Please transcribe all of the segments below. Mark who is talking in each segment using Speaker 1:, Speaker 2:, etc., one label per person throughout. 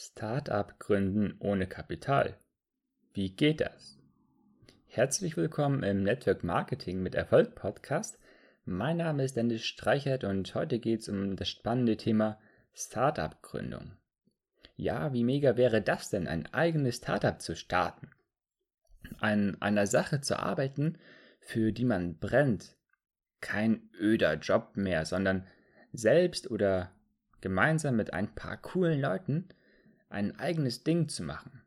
Speaker 1: Startup gründen ohne Kapital. Wie geht das? Herzlich willkommen im Network Marketing mit Erfolg Podcast. Mein Name ist Dennis Streichert und heute geht es um das spannende Thema Startup Gründung. Ja, wie mega wäre das denn, ein eigenes Startup zu starten? An einer Sache zu arbeiten, für die man brennt. Kein öder Job mehr, sondern selbst oder gemeinsam mit ein paar coolen Leuten ein eigenes Ding zu machen.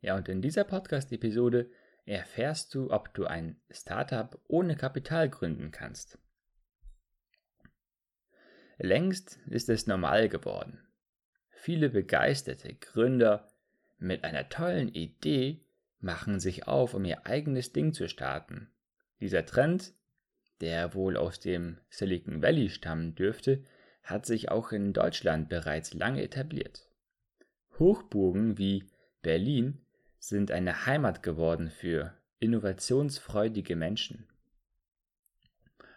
Speaker 1: Ja, und in dieser Podcast-Episode erfährst du, ob du ein Startup ohne Kapital gründen kannst. Längst ist es normal geworden. Viele begeisterte Gründer mit einer tollen Idee machen sich auf, um ihr eigenes Ding zu starten. Dieser Trend, der wohl aus dem Silicon Valley stammen dürfte, hat sich auch in Deutschland bereits lange etabliert. Hochburgen wie Berlin sind eine Heimat geworden für innovationsfreudige Menschen.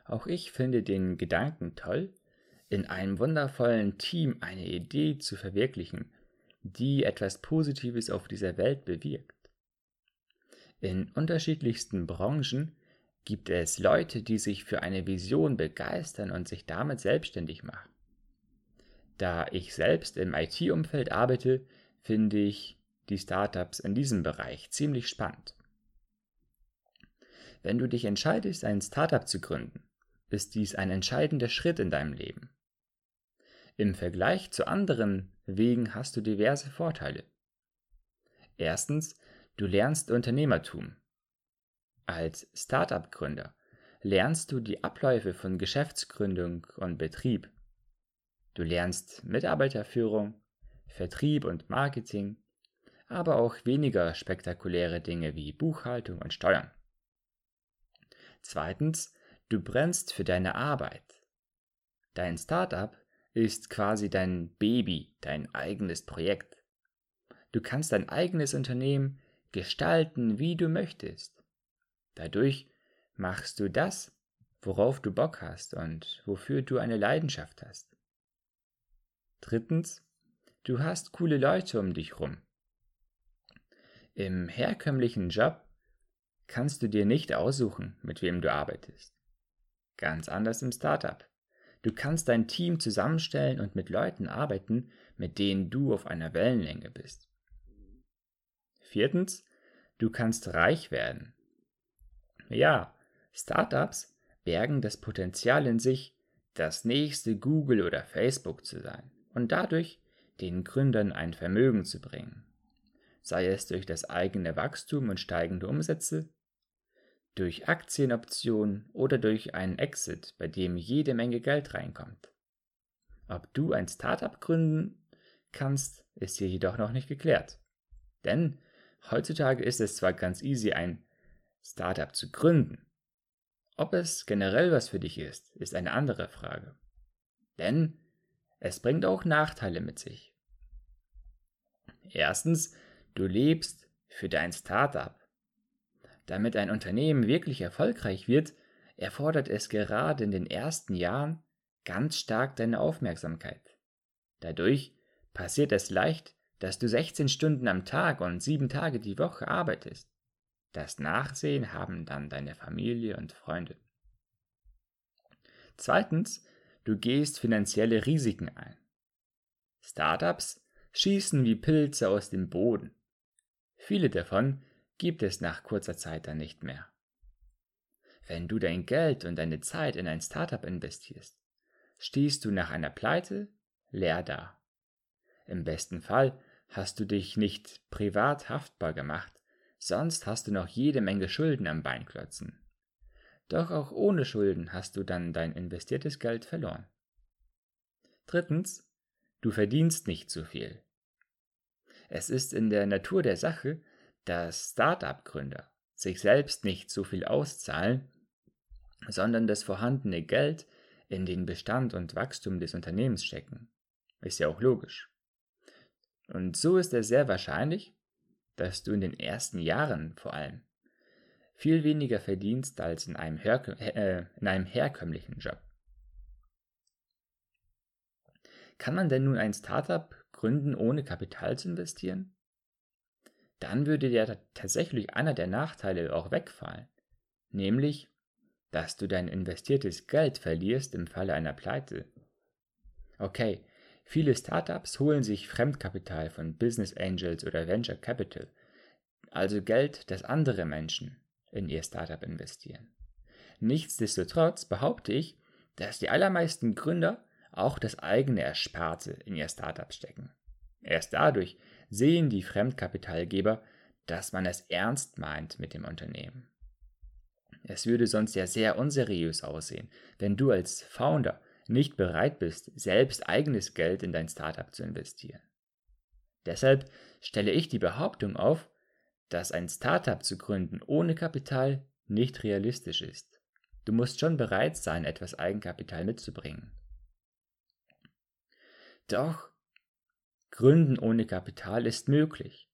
Speaker 1: Auch ich finde den Gedanken toll, in einem wundervollen Team eine Idee zu verwirklichen, die etwas Positives auf dieser Welt bewirkt. In unterschiedlichsten Branchen gibt es Leute, die sich für eine Vision begeistern und sich damit selbstständig machen. Da ich selbst im IT-Umfeld arbeite, finde ich die Startups in diesem Bereich ziemlich spannend. Wenn du dich entscheidest, ein Startup zu gründen, ist dies ein entscheidender Schritt in deinem Leben. Im Vergleich zu anderen Wegen hast du diverse Vorteile. Erstens, du lernst Unternehmertum. Als Startup-Gründer lernst du die Abläufe von Geschäftsgründung und Betrieb. Du lernst Mitarbeiterführung, Vertrieb und Marketing, aber auch weniger spektakuläre Dinge wie Buchhaltung und Steuern. Zweitens, du brennst für deine Arbeit. Dein Startup ist quasi dein Baby, dein eigenes Projekt. Du kannst dein eigenes Unternehmen gestalten, wie du möchtest. Dadurch machst du das, worauf du Bock hast und wofür du eine Leidenschaft hast. Drittens, du hast coole Leute um dich rum. Im herkömmlichen Job kannst du dir nicht aussuchen, mit wem du arbeitest. Ganz anders im Startup. Du kannst dein Team zusammenstellen und mit Leuten arbeiten, mit denen du auf einer Wellenlänge bist. Viertens, du kannst reich werden. Ja, Startups bergen das Potenzial in sich, das nächste Google oder Facebook zu sein und dadurch den Gründern ein Vermögen zu bringen, sei es durch das eigene Wachstum und steigende Umsätze, durch Aktienoptionen oder durch einen Exit, bei dem jede Menge Geld reinkommt. Ob du ein Startup gründen kannst, ist hier jedoch noch nicht geklärt. Denn heutzutage ist es zwar ganz easy, ein Startup zu gründen. Ob es generell was für dich ist, ist eine andere Frage. Denn es bringt auch Nachteile mit sich. Erstens, du lebst für dein Startup. Damit ein Unternehmen wirklich erfolgreich wird, erfordert es gerade in den ersten Jahren ganz stark deine Aufmerksamkeit. Dadurch passiert es leicht, dass du 16 Stunden am Tag und 7 Tage die Woche arbeitest. Das Nachsehen haben dann deine Familie und Freunde. Zweitens, Du gehst finanzielle Risiken ein. Startups schießen wie Pilze aus dem Boden. Viele davon gibt es nach kurzer Zeit dann nicht mehr. Wenn du dein Geld und deine Zeit in ein Startup investierst, stehst du nach einer Pleite leer da. Im besten Fall hast du dich nicht privat haftbar gemacht, sonst hast du noch jede Menge Schulden am Bein klotzen. Doch auch ohne Schulden hast du dann dein investiertes Geld verloren. Drittens, du verdienst nicht zu viel. Es ist in der Natur der Sache, dass Start-up-Gründer sich selbst nicht so viel auszahlen, sondern das vorhandene Geld in den Bestand und Wachstum des Unternehmens stecken. Ist ja auch logisch. Und so ist es sehr wahrscheinlich, dass du in den ersten Jahren vor allem viel weniger verdienst als in einem, äh, in einem herkömmlichen Job. Kann man denn nun ein Startup gründen, ohne Kapital zu investieren? Dann würde ja tatsächlich einer der Nachteile auch wegfallen, nämlich, dass du dein investiertes Geld verlierst im Falle einer Pleite. Okay, viele Startups holen sich Fremdkapital von Business Angels oder Venture Capital, also Geld, das andere Menschen in ihr Startup investieren. Nichtsdestotrotz behaupte ich, dass die allermeisten Gründer auch das eigene Ersparte in ihr Startup stecken. Erst dadurch sehen die Fremdkapitalgeber, dass man es ernst meint mit dem Unternehmen. Es würde sonst ja sehr unseriös aussehen, wenn du als Founder nicht bereit bist, selbst eigenes Geld in dein Startup zu investieren. Deshalb stelle ich die Behauptung auf, dass ein Startup zu gründen ohne Kapital nicht realistisch ist. Du musst schon bereit sein, etwas Eigenkapital mitzubringen. Doch Gründen ohne Kapital ist möglich.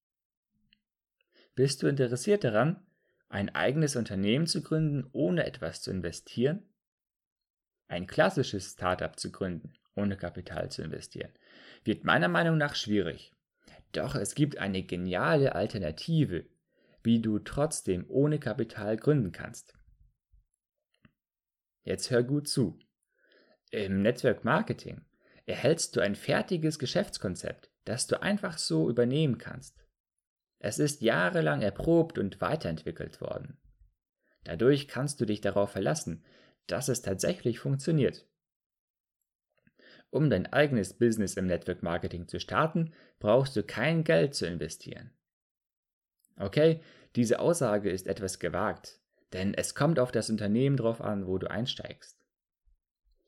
Speaker 1: Bist du interessiert daran, ein eigenes Unternehmen zu gründen, ohne etwas zu investieren? Ein klassisches Startup zu gründen, ohne Kapital zu investieren, wird meiner Meinung nach schwierig. Doch es gibt eine geniale Alternative, wie du trotzdem ohne Kapital gründen kannst. Jetzt hör gut zu. Im Network Marketing erhältst du ein fertiges Geschäftskonzept, das du einfach so übernehmen kannst. Es ist jahrelang erprobt und weiterentwickelt worden. Dadurch kannst du dich darauf verlassen, dass es tatsächlich funktioniert. Um dein eigenes Business im Network Marketing zu starten, brauchst du kein Geld zu investieren. Okay, diese Aussage ist etwas gewagt, denn es kommt auf das Unternehmen drauf an, wo du einsteigst.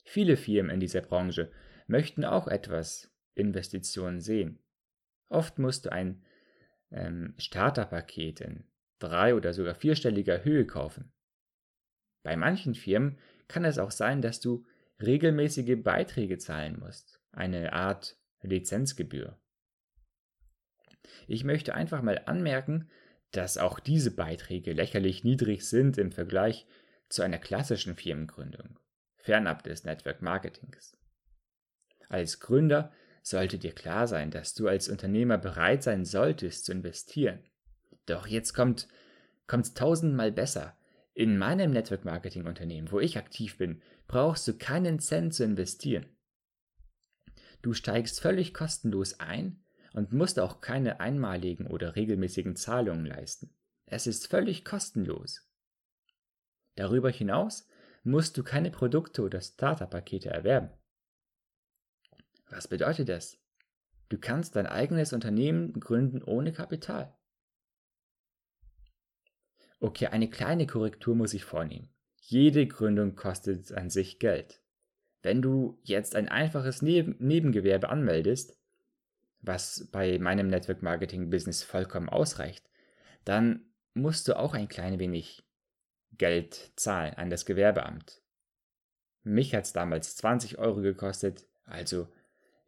Speaker 1: Viele Firmen in dieser Branche möchten auch etwas Investitionen sehen. Oft musst du ein ähm, Starterpaket in drei- oder sogar vierstelliger Höhe kaufen. Bei manchen Firmen kann es auch sein, dass du regelmäßige Beiträge zahlen musst, eine Art Lizenzgebühr. Ich möchte einfach mal anmerken, dass auch diese Beiträge lächerlich niedrig sind im Vergleich zu einer klassischen Firmengründung, fernab des Network Marketings. Als Gründer sollte dir klar sein, dass du als Unternehmer bereit sein solltest zu investieren. Doch jetzt kommt kommt's tausendmal besser. In meinem Network Marketing Unternehmen, wo ich aktiv bin, brauchst du keinen Cent zu investieren. Du steigst völlig kostenlos ein und musst auch keine einmaligen oder regelmäßigen Zahlungen leisten. Es ist völlig kostenlos. Darüber hinaus musst du keine Produkte oder Starterpakete erwerben. Was bedeutet das? Du kannst dein eigenes Unternehmen gründen ohne Kapital. Okay, eine kleine Korrektur muss ich vornehmen. Jede Gründung kostet an sich Geld. Wenn du jetzt ein einfaches Neben Nebengewerbe anmeldest, was bei meinem Network Marketing Business vollkommen ausreicht, dann musst du auch ein klein wenig Geld zahlen an das Gewerbeamt. Mich hat es damals 20 Euro gekostet, also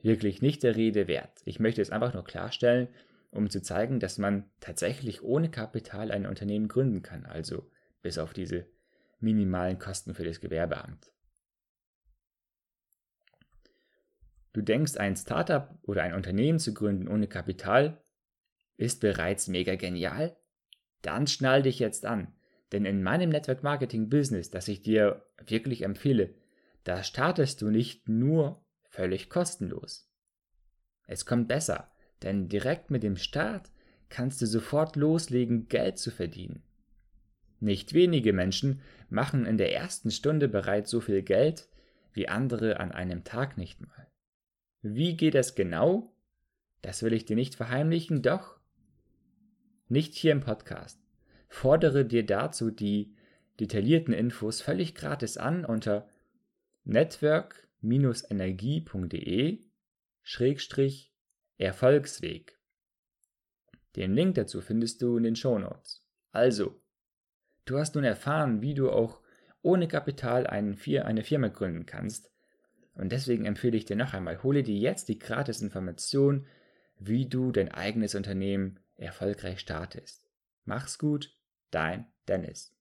Speaker 1: wirklich nicht der Rede wert. Ich möchte es einfach nur klarstellen, um zu zeigen, dass man tatsächlich ohne Kapital ein Unternehmen gründen kann, also bis auf diese minimalen Kosten für das Gewerbeamt. Du denkst, ein Startup oder ein Unternehmen zu gründen ohne Kapital ist bereits mega genial? Dann schnall dich jetzt an, denn in meinem Network Marketing Business, das ich dir wirklich empfehle, da startest du nicht nur völlig kostenlos. Es kommt besser, denn direkt mit dem Start kannst du sofort loslegen, Geld zu verdienen. Nicht wenige Menschen machen in der ersten Stunde bereits so viel Geld wie andere an einem Tag nicht mal. Wie geht es genau? Das will ich dir nicht verheimlichen, doch nicht hier im Podcast. Fordere dir dazu die detaillierten Infos völlig gratis an unter network energie.de Schrägstrich Erfolgsweg. Den Link dazu findest du in den Show Notes. Also, du hast nun erfahren, wie du auch ohne Kapital eine Firma gründen kannst. Und deswegen empfehle ich dir noch einmal, hole dir jetzt die gratis Information, wie du dein eigenes Unternehmen erfolgreich startest. Mach's gut, dein Dennis.